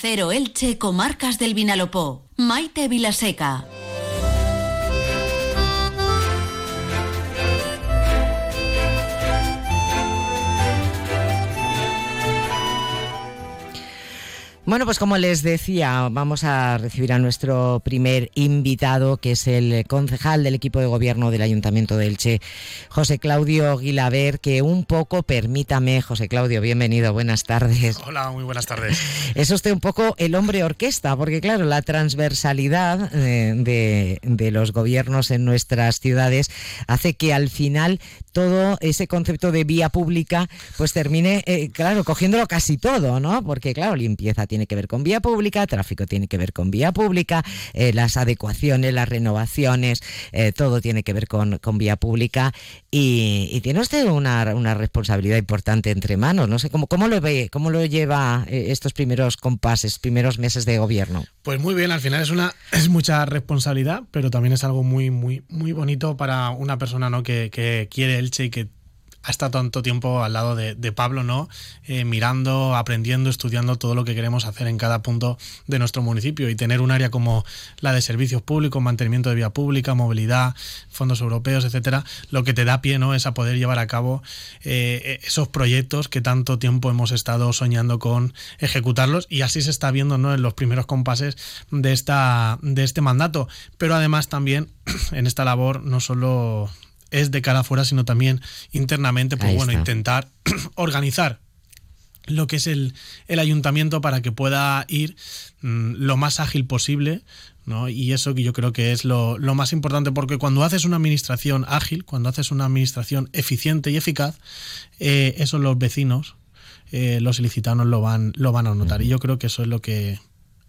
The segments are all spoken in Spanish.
Cero Elche, Comarcas del Vinalopó. Maite Vilaseca. Bueno, pues como les decía, vamos a recibir a nuestro primer invitado, que es el concejal del equipo de gobierno del Ayuntamiento de Elche, José Claudio Guilaber, que un poco, permítame, José Claudio, bienvenido, buenas tardes. Hola, muy buenas tardes. Es usted un poco el hombre orquesta, porque claro, la transversalidad eh, de, de los gobiernos en nuestras ciudades hace que al final todo ese concepto de vía pública pues termine, eh, claro, cogiéndolo casi todo, ¿no? Porque claro, limpieza tiene que ver con vía pública, tráfico tiene que ver con vía pública, eh, las adecuaciones, las renovaciones, eh, todo tiene que ver con, con vía pública y, tiene usted una, una, responsabilidad importante entre manos. No sé cómo, cómo lo ve, cómo lo lleva estos primeros compases, primeros meses de gobierno. Pues muy bien, al final es una es mucha responsabilidad, pero también es algo muy muy muy bonito para una persona ¿no? que, que quiere Elche y que ha estado tanto tiempo al lado de, Pablo, ¿no? Eh, mirando, aprendiendo, estudiando todo lo que queremos hacer en cada punto de nuestro municipio y tener un área como la de servicios públicos, mantenimiento de vía pública, movilidad, fondos europeos, etcétera, lo que te da pie, ¿no? Es a poder llevar a cabo eh, esos proyectos que tanto tiempo hemos estado soñando con ejecutarlos y así se está viendo, ¿no? En los primeros compases de esta de este mandato, pero además también en esta labor no solo es de cara afuera, sino también internamente, pues bueno, intentar organizar lo que es el, el, ayuntamiento para que pueda ir mm, lo más ágil posible. ¿no? Y eso que yo creo que es lo, lo, más importante, porque cuando haces una administración ágil, cuando haces una administración eficiente y eficaz, eh, eso los vecinos, eh, los ilicitanos lo van, lo van a notar. Y yo creo que eso es lo que,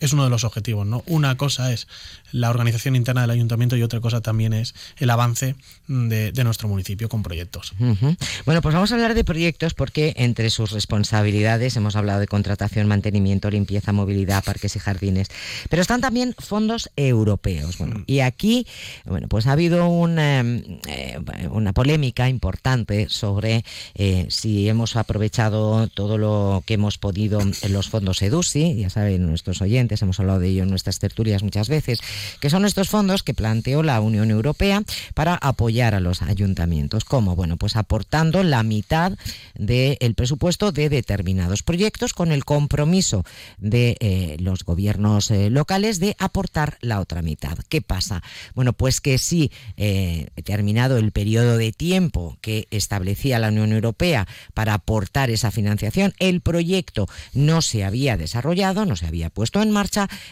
es uno de los objetivos, ¿no? Una cosa es la organización interna del ayuntamiento y otra cosa también es el avance de, nuestro municipio con proyectos. Bueno, pues vamos a hablar de proyectos porque entre sus responsabilidades hemos hablado de contratación, mantenimiento, limpieza, movilidad, parques y jardines, pero están también fondos europeos. Bueno, mm. y aquí, bueno, pues ha habido una, eh, una polémica importante sobre eh, si hemos aprovechado todo lo que hemos podido en los fondos EDUSI, ya saben nuestros oyentes, hemos hablado de ello en nuestras tertulias muchas veces, que son estos fondos que planteó la Unión Europea para apoyar a los ayuntamientos. ¿Cómo? Bueno, pues aportando la mitad del presupuesto de determinados proyectos con el compromiso de eh, los gobiernos eh, locales de aportar la otra mitad. ¿Qué pasa? Bueno, pues que si eh, terminado el periodo de tiempo que establecía la Unión Europea para aportar esa financiación, el proyecto no se había desarrollado, no se había puesto en marcha,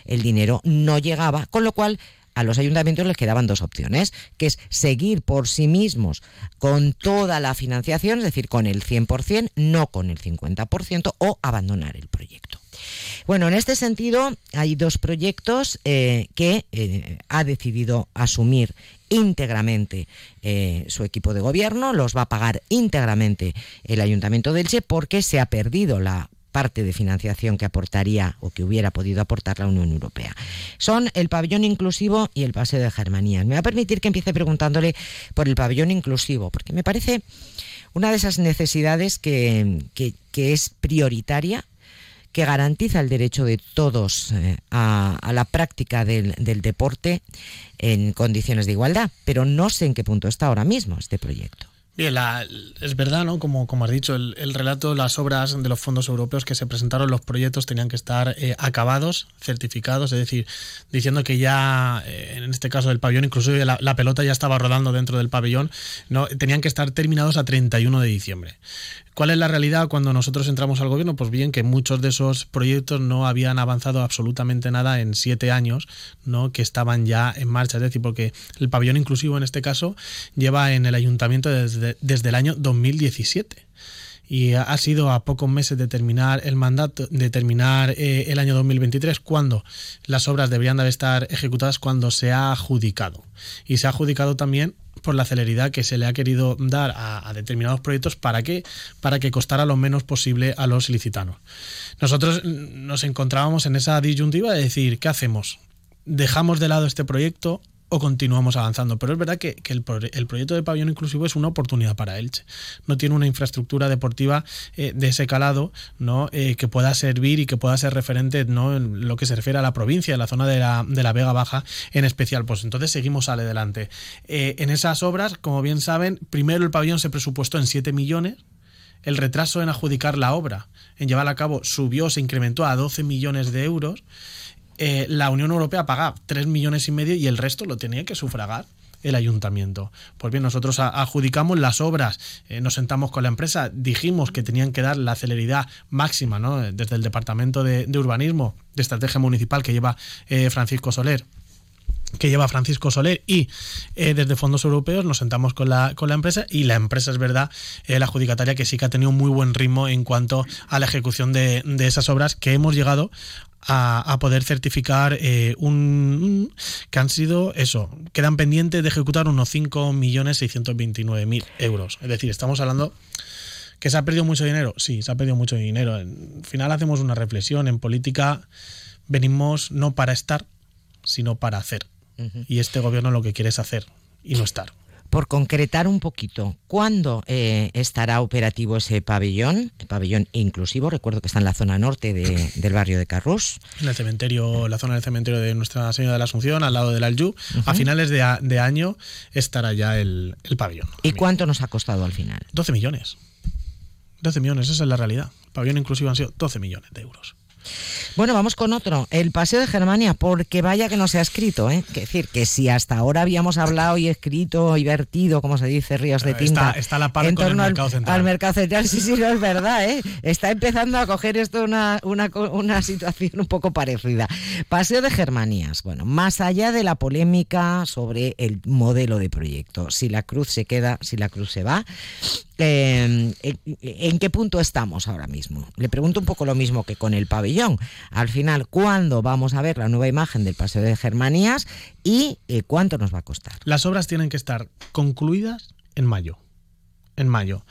el dinero no llegaba, con lo cual a los ayuntamientos les quedaban dos opciones, que es seguir por sí mismos con toda la financiación, es decir, con el 100%, no con el 50%, o abandonar el proyecto. Bueno, en este sentido hay dos proyectos eh, que eh, ha decidido asumir íntegramente eh, su equipo de gobierno, los va a pagar íntegramente el Ayuntamiento de Elche porque se ha perdido la parte de financiación que aportaría o que hubiera podido aportar la Unión Europea. Son el pabellón inclusivo y el paseo de Germanías. Me va a permitir que empiece preguntándole por el pabellón inclusivo, porque me parece una de esas necesidades que, es prioritaria que garantiza el derecho de todos eh, a, la práctica del, deporte en condiciones de igualdad, pero no sé en qué punto está ahora mismo este proyecto. Bien, es verdad, ¿no? Como, como has dicho, el, relato, las obras de los fondos europeos que se presentaron, los proyectos tenían que estar eh, acabados, certificados, es decir, diciendo que ya, eh, en este caso del pabellón, inclusive la, la, pelota ya estaba rodando dentro del pabellón, no tenían que estar terminados a 31 de diciembre. ¿Cuál es la realidad cuando nosotros entramos al gobierno? Pues bien, que muchos de esos proyectos no habían avanzado absolutamente nada en siete años, ¿no? Que estaban ya en marcha. Es decir, porque el pabellón inclusivo en este caso lleva en el ayuntamiento desde, desde el año 2017 y ha sido a pocos meses de terminar el mandato, de terminar eh, el año 2023, cuando las obras deberían de estar ejecutadas cuando se ha adjudicado. Y se ha adjudicado también por la celeridad que se le ha querido dar a, determinados proyectos para que para que costara lo menos posible a los licitanos. Nosotros nos encontrábamos en esa disyuntiva de decir, ¿qué hacemos? ¿Dejamos de lado este proyecto? O continuamos avanzando. Pero es verdad que, el, proyecto de pabellón inclusivo es una oportunidad para Elche. No tiene una infraestructura deportiva eh, de ese calado. Eh, que pueda servir y que pueda ser referente ¿no? en lo que se refiere a la provincia, a la zona de la, de la Vega Baja en especial. Pues entonces seguimos adelante. Eh, en esas obras, como bien saben, primero el pabellón se presupuestó en 7 millones. El retraso en adjudicar la obra, en llevarla a cabo, subió, se incrementó a 12 millones de euros. Eh, la Unión Europea pagaba 3 millones y medio y el resto lo tenía que sufragar el ayuntamiento. Pues bien, nosotros adjudicamos las obras, eh, nos sentamos con la empresa, dijimos que tenían que dar la celeridad máxima ¿no? desde el Departamento de, Urbanismo, de Estrategia Municipal que lleva eh, Francisco Soler que lleva Francisco Soler y desde fondos europeos nos sentamos con la, con la empresa y la empresa es verdad, la adjudicataria que sí que ha tenido un muy buen ritmo en cuanto a la ejecución de, de esas obras que hemos llegado a, poder certificar eh, un, que han sido eso, quedan pendientes de ejecutar unos 5.629.000 euros. Es decir, estamos hablando que se ha perdido mucho dinero. Sí, se ha perdido mucho dinero. Al final hacemos una reflexión. En política venimos no para estar, sino para hacer. Y este gobierno lo que quiere es hacer y no estar por concretar un poquito, ¿cuándo eh, estará operativo ese pabellón? El pabellón inclusivo, recuerdo que está en la zona norte del barrio de Carrús. En el cementerio, la zona del cementerio de Nuestra Señora de la Asunción, al lado del Aljú. A finales de, año estará ya el, pabellón. ¿Y cuánto nos ha costado al final? 12 millones. 12 millones, esa es la realidad. El pabellón inclusivo han sido 12 millones de euros. Bueno, vamos con otro, el Paseo de Germania, porque vaya que no se ha escrito, ¿eh? Es decir, que si hasta ahora habíamos hablado y escrito y vertido, como se dice, ríos de tinta. Está, la par en torno al, mercado central. Al mercado central, sí, sí, no es verdad, ¿eh? Está empezando a coger esto una, una, una situación un poco parecida. Paseo de Germanías, bueno, más allá de la polémica sobre el modelo de proyecto, si la cruz se queda, si la cruz se va, eh, ¿en qué punto estamos ahora mismo? Le pregunto un poco lo mismo que con el pabellón. Al final, ¿cuándo vamos a ver la nueva imagen del Paseo de Germanías y eh, cuánto nos va a costar? Las obras tienen que estar concluidas en mayo. En mayo.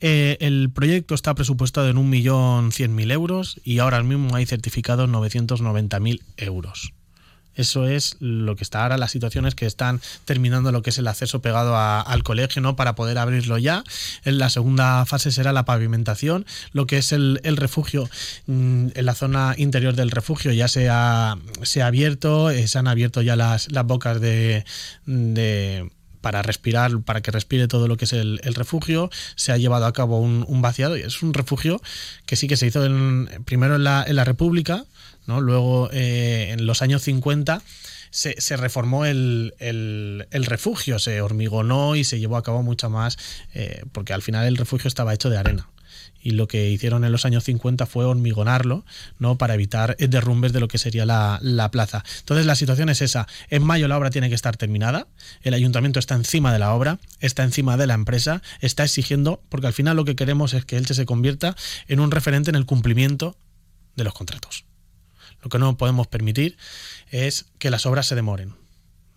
Eh, el proyecto está presupuestado en 1.100.000 euros y ahora mismo hay certificados 990.000 euros. Eso es lo que está ahora, las situaciones que están terminando lo que es el acceso pegado al colegio, ¿no? Para poder abrirlo ya. En la segunda fase será la pavimentación, lo que es el, refugio, mm, en la zona interior del refugio ya se ha, se ha abierto, eh, se han abierto ya las, las bocas de, para respirar, para que respire todo lo que es el, refugio. Se ha llevado a cabo un, vaciado y es un refugio que sí que se hizo primero en la, en la República, Luego, eh, en los años 50, se, reformó el, refugio, se hormigonó y se llevó a cabo mucho más, eh, porque al final el refugio estaba hecho de arena. Y lo que hicieron en los años 50 fue hormigonarlo, ¿no? Para evitar derrumbes de lo que sería la, la, plaza. Entonces la situación es esa. En mayo la obra tiene que estar terminada. El ayuntamiento está encima de la obra, está encima de la empresa, está exigiendo, porque al final lo que queremos es que Elche se convierta en un referente en el cumplimiento de los contratos. Lo que no podemos permitir es que las obras se demoren.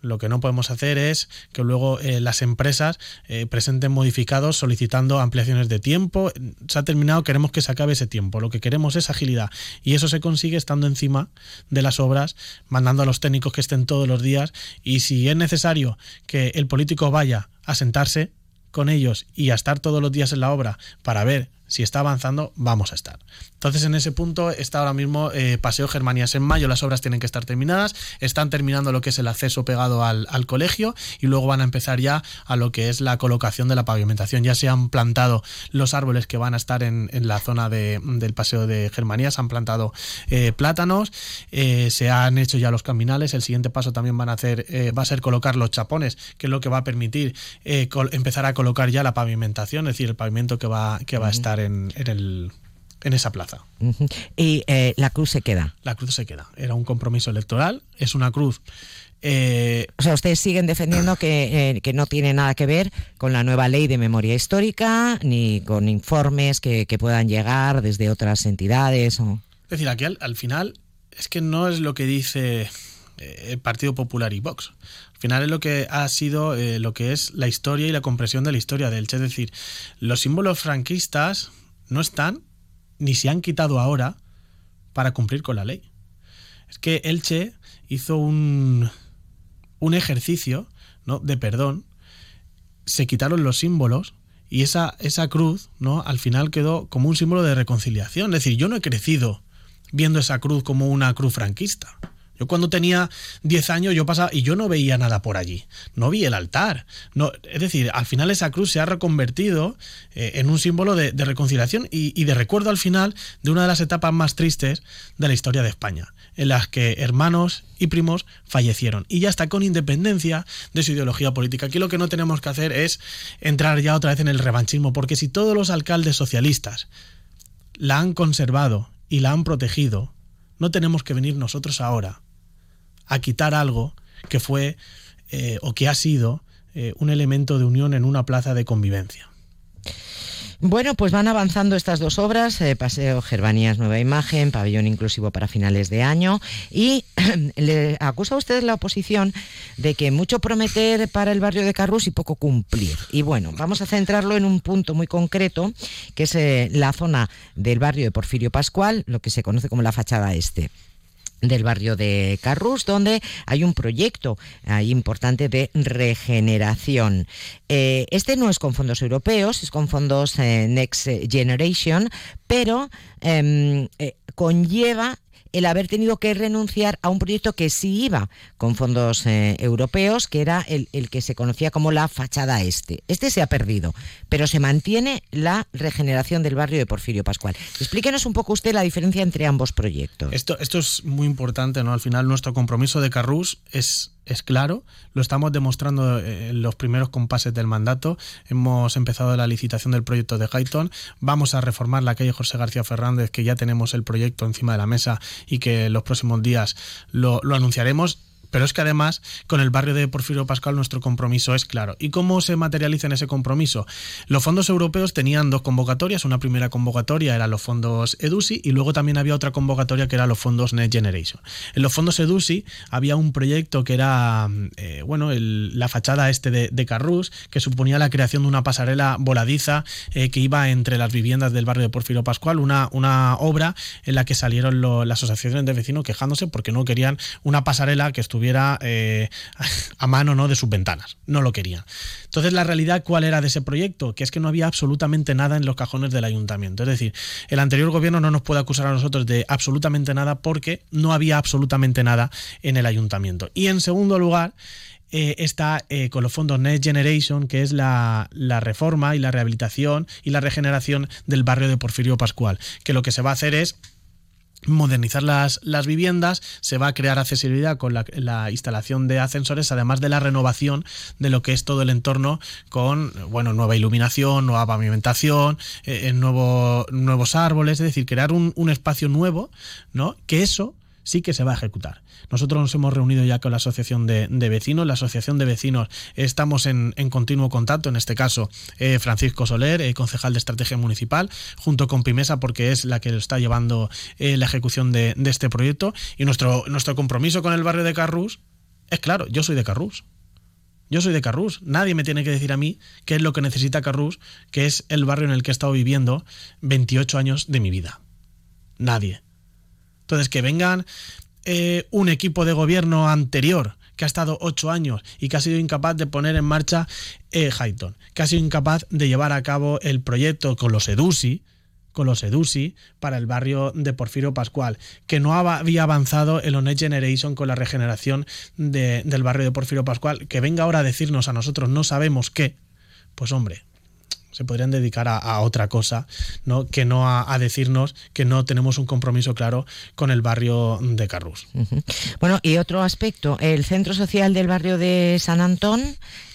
Lo que no podemos hacer es que luego eh, las empresas eh, presenten modificados solicitando ampliaciones de tiempo. Se ha terminado, queremos que se acabe ese tiempo. Lo que queremos es agilidad. Y eso se consigue estando encima de las obras, mandando a los técnicos que estén todos los días. Y si es necesario que el político vaya a sentarse con ellos y a estar todos los días en la obra para ver si está avanzando, vamos a estar. Entonces, en ese punto está ahora mismo eh, Paseo Germanías en mayo, las obras tienen que estar terminadas, están terminando lo que es el acceso pegado al, colegio y luego van a empezar ya a lo que es la colocación de la pavimentación. Ya se han plantado los árboles que van a estar en, la zona del Paseo de Germanías, han plantado eh, plátanos, eh, se han hecho ya los caminales, el siguiente paso también van a hacer, va a ser colocar los chapones, que es lo que va a permitir empezar a colocar ya la pavimentación, es decir, el pavimento que va, que va a estar en, el, en esa plaza. Y eh, la cruz se queda. La cruz se queda. Era un compromiso electoral. Es una cruz. Eh, o sea, ustedes siguen defendiendo que, eh, no tiene nada que ver con la nueva ley de memoria histórica, ni con informes que, puedan llegar desde otras entidades. O... Es decir, aquí al, final es que no es lo que dice el Partido Popular y Vox. Al final es lo que ha sido lo que es la historia y la compresión de la historia del Che. Es decir, los símbolos franquistas no están ni se han quitado ahora para cumplir con la ley. Es que Elche hizo un, un ejercicio ¿no? de perdón, se quitaron los símbolos y esa, esa cruz, ¿no? Al final quedó como un símbolo de reconciliación. Es decir, yo no he crecido viendo esa cruz como una cruz franquista. Yo cuando tenía 10 años yo pasaba y yo no veía nada por allí. No vi el altar. No, es decir, al final esa cruz se ha reconvertido eh, en un símbolo de, reconciliación y, y, de recuerdo al final de una de las etapas más tristes de la historia de España, en las que hermanos y primos fallecieron. Y ya está con independencia de su ideología política. Aquí lo que no tenemos que hacer es entrar ya otra vez en el revanchismo, porque si todos los alcaldes socialistas la han conservado y la han protegido, no tenemos que venir nosotros ahora a quitar algo que fue eh, o que ha sido eh, un elemento de unión en una plaza de convivencia. Bueno, pues van avanzando estas dos obras, eh, Paseo Gervanías Nueva Imagen, Pabellón Inclusivo para finales de año, y le acusa a ustedes la oposición de que mucho prometer para el barrio de Carrús y poco cumplir. Y bueno, vamos a centrarlo en un punto muy concreto, que es la zona del barrio de Porfirio Pascual, lo que se conoce como la fachada este del barrio de Carrús, donde hay un proyecto importante de regeneración. Eh, este no es con fondos europeos, es con fondos eh, Next Generation, pero em, eh, conlleva el haber tenido que renunciar a un proyecto que sí iba con fondos eh, europeos, que era el, el, que se conocía como la fachada este. Este se ha perdido, pero se mantiene la regeneración del barrio de Porfirio Pascual. Explíquenos un poco usted la diferencia entre ambos proyectos. Esto, esto es muy importante, ¿no? Al final nuestro compromiso de Carrús es es claro, lo estamos demostrando en los primeros compases del mandato. Hemos empezado la licitación del proyecto de Highton, vamos a reformar la calle José García Fernández, que ya tenemos el proyecto encima de la mesa y que los próximos días lo anunciaremos pero es que además, con el barrio de Porfirio Pascual, nuestro compromiso es claro. ¿Y cómo se materializa en ese compromiso? Los fondos europeos tenían dos convocatorias. Una primera convocatoria era los fondos EDUSI y luego también había otra convocatoria que era los fondos Next Generation. En los fondos EDUSI había un proyecto que era, eh, bueno, la fachada este de, de, Carrús, que suponía la creación de una pasarela voladiza eh, que iba entre las viviendas del barrio de Porfirio Pascual, una, una obra en la que salieron las asociaciones de vecinos quejándose porque no querían una pasarela que estuviera eh, a mano ¿no? de sus ventanas. No lo querían. Entonces, la realidad, ¿cuál era de ese proyecto? Que es que no había absolutamente nada en los cajones del ayuntamiento. Es decir, el anterior gobierno no nos puede acusar a nosotros de absolutamente nada porque no había absolutamente nada en el ayuntamiento. Y en segundo lugar, eh, está eh, con los fondos Next Generation, que es la, la, reforma y la rehabilitación y la regeneración del barrio de Porfirio Pascual, que lo que se va a hacer es modernizar las, las, viviendas, se va a crear accesibilidad con la, la, instalación de ascensores, además de la renovación de lo que es todo el entorno con bueno, nueva iluminación, nueva pavimentación, eh, nuevo, nuevos árboles, es decir, crear un, un espacio nuevo, ¿no? Que eso sí que se va a ejecutar. Nosotros nos hemos reunido ya con la Asociación de, Vecinos. La Asociación de Vecinos estamos en, continuo contacto, en este caso eh, Francisco Soler, eh, concejal de Estrategia Municipal, junto con Pimesa, porque es la que está llevando eh, la ejecución de, este proyecto. Y nuestro, nuestro compromiso con el barrio de Carrús es claro, yo soy de Carrús. Yo soy de Carrús. Nadie me tiene que decir a mí qué es lo que necesita Carrús, que es el barrio en el que he estado viviendo 28 años de mi vida. Nadie. Entonces, que vengan eh, un equipo de gobierno anterior que ha estado ocho años y que ha sido incapaz de poner en marcha eh, Highton, que ha sido incapaz de llevar a cabo el proyecto con los EDUSI, con los EDUSI para el barrio de Porfirio Pascual, que no había avanzado el Next Generation con la regeneración del barrio de Porfirio Pascual, que venga ahora a decirnos a nosotros no sabemos qué, pues hombre, se podrían dedicar a, otra cosa, ¿no? que no a, decirnos que no tenemos un compromiso claro con el barrio de Carrús. Bueno, y otro aspecto, el centro social del barrio de San Antón,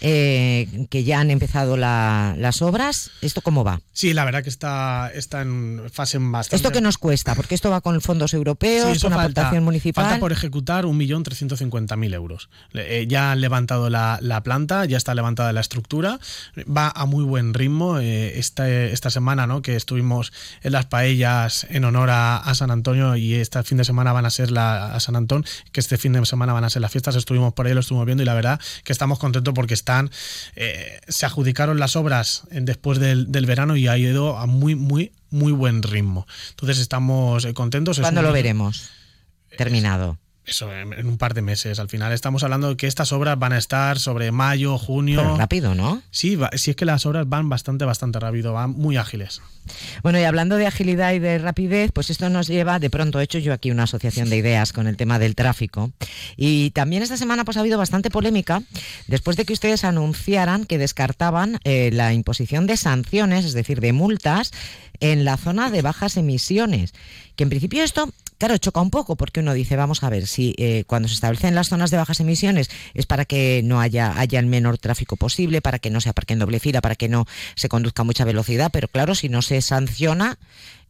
eh, que ya han empezado las obras, ¿esto cómo va? Sí, la verdad que está, está en fase bastante... ¿Esto qué nos cuesta? Porque esto va con fondos europeos, con falta, aportación municipal... Falta por ejecutar 1.350.000 euros. Eh, ya han levantado la, la planta, ya está levantada la estructura, va a muy buen ritmo, eh, esta, esta, semana, ¿no? Que estuvimos en las paellas en honor a, San Antonio y este fin de semana van a ser la, a San Antón, que este fin de semana van a ser las fiestas, estuvimos por ahí, lo estuvimos viendo y la verdad que estamos contentos porque están, eh, se adjudicaron las obras después del, del verano y ha ido a muy, muy, muy buen ritmo. Entonces estamos eh, contentos. ¿Cuándo lo veremos? Terminado eso, en, un par de meses. Al final estamos hablando de que estas obras van a estar sobre mayo, junio. Pero rápido, ¿no? Sí, sí es que las obras van bastante, bastante rápido, van muy ágiles. Bueno, y hablando de agilidad y de rapidez, pues esto nos lleva, de pronto he hecho yo aquí una asociación de ideas con el tema del tráfico. Y también esta semana pues ha habido bastante polémica después de que ustedes anunciaran que descartaban eh, la imposición de sanciones, es decir, de multas en la zona de bajas emisiones. Que en principio esto Claro, choca un poco porque uno dice, vamos a ver, si eh, cuando se establecen las zonas de bajas emisiones es para que no haya, haya el menor tráfico posible, para que no se aparque en doble fila, para que no se conduzca a mucha velocidad, pero claro, si no se sanciona,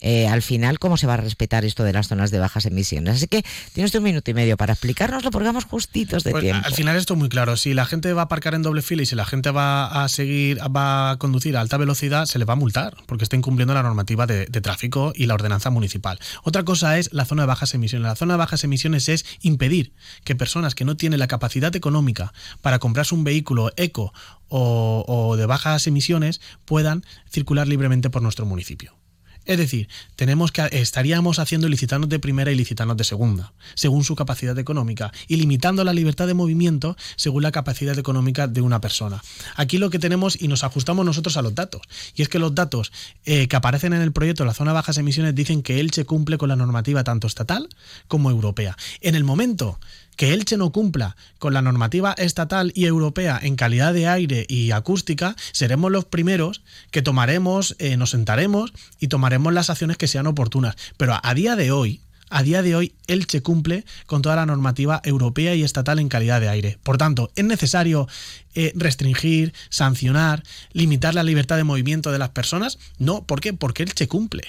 eh, al final cómo se va a respetar esto de las zonas de bajas emisiones. Así que tienes un minuto y medio para explicárnoslo porque vamos justitos de pues, tiempo. Al final esto es muy claro. Si la gente va a aparcar en doble fila y si la gente va a seguir, va a conducir a alta velocidad, se le va a multar porque está incumpliendo la normativa de, tráfico y la ordenanza municipal. Otra cosa es la zona de bajas emisiones. La zona de bajas emisiones es impedir que personas que no tienen la capacidad económica para comprarse un vehículo eco o de bajas emisiones puedan circular libremente por nuestro municipio. Es decir, tenemos que estaríamos haciendo licitanos de primera y licitanos de segunda, según su capacidad económica, y limitando la libertad de movimiento según la capacidad económica de una persona. Aquí lo que tenemos, y nos ajustamos nosotros a los datos, y es que los datos eh, que aparecen en el proyecto de la zona de bajas emisiones dicen que Elche cumple con la normativa tanto estatal como europea. En el momento que Elche no cumpla con la normativa estatal y europea en calidad de aire y acústica, seremos los primeros que tomaremos, eh, nos sentaremos y tomaremos las acciones que sean oportunas. Pero a, día de hoy, a día de hoy Elche cumple con toda la normativa europea y estatal en calidad de aire. Por tanto, es necesario eh, restringir, sancionar, limitar la libertad de movimiento de las personas. No, ¿por qué? Porque Elche cumple.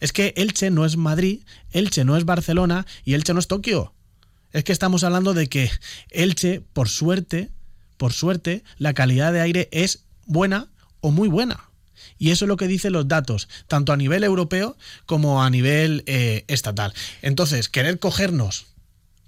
Es que Elche no es Madrid, Elche no es Barcelona y Elche no es Tokio. Es que estamos hablando de que Elche, por suerte, por suerte, la calidad de aire es buena o muy buena. Y eso es lo que dicen los datos, tanto a nivel europeo como a nivel eh, estatal. Entonces, querer cogernos,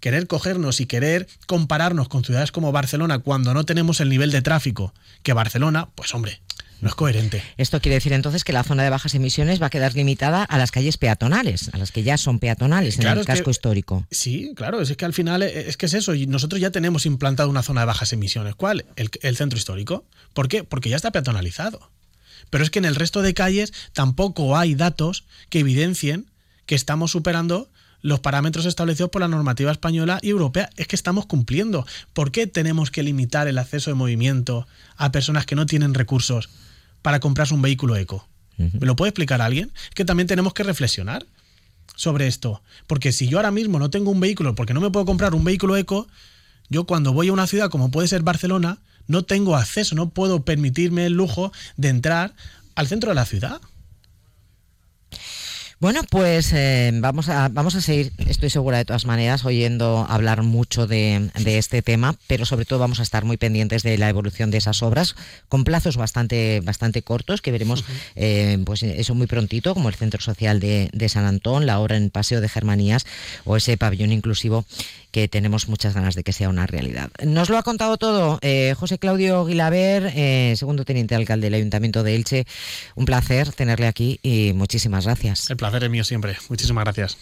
querer cogernos y querer compararnos con ciudades como Barcelona cuando no tenemos el nivel de tráfico que Barcelona, pues hombre, no es coherente. Esto quiere decir entonces que la zona de bajas emisiones va a quedar limitada a las calles peatonales, a las que ya son peatonales en el casco histórico. Sí, claro, es que al final es que es eso. Y nosotros ya tenemos implantado una zona de bajas emisiones. ¿Cuál? El, el centro histórico. ¿Por qué? Porque ya está peatonalizado. Pero es que en el resto de calles tampoco hay datos que evidencien que estamos superando los parámetros establecidos por la normativa española y europea. Es que estamos cumpliendo. ¿Por qué tenemos que limitar el acceso de movimiento a personas que no tienen recursos? Para comprarse un vehículo eco? ¿Me lo puede explicar alguien? Es que también tenemos que reflexionar sobre esto. Porque si yo ahora mismo no tengo un vehículo, porque no me puedo comprar un vehículo eco, yo cuando voy a una ciudad como puede ser Barcelona, no tengo acceso, no puedo permitirme el lujo de entrar al centro de la ciudad. Bueno, pues eh, vamos, a, vamos a seguir, estoy segura de todas maneras, oyendo hablar mucho de, este tema, pero sobre todo vamos a estar muy pendientes de la evolución de esas obras, con plazos bastante, bastante cortos, que veremos eh, pues eso muy prontito, como el Centro Social de, de San Antón, la obra en Paseo de Germanías o ese pabellón inclusivo que tenemos muchas ganas de que sea una realidad. Nos lo ha contado todo eh, José Claudio Guilaber, eh, segundo teniente alcalde del Ayuntamiento de Elche. Un placer tenerle aquí y muchísimas gracias. El placer es mío siempre. Muchísimas gracias.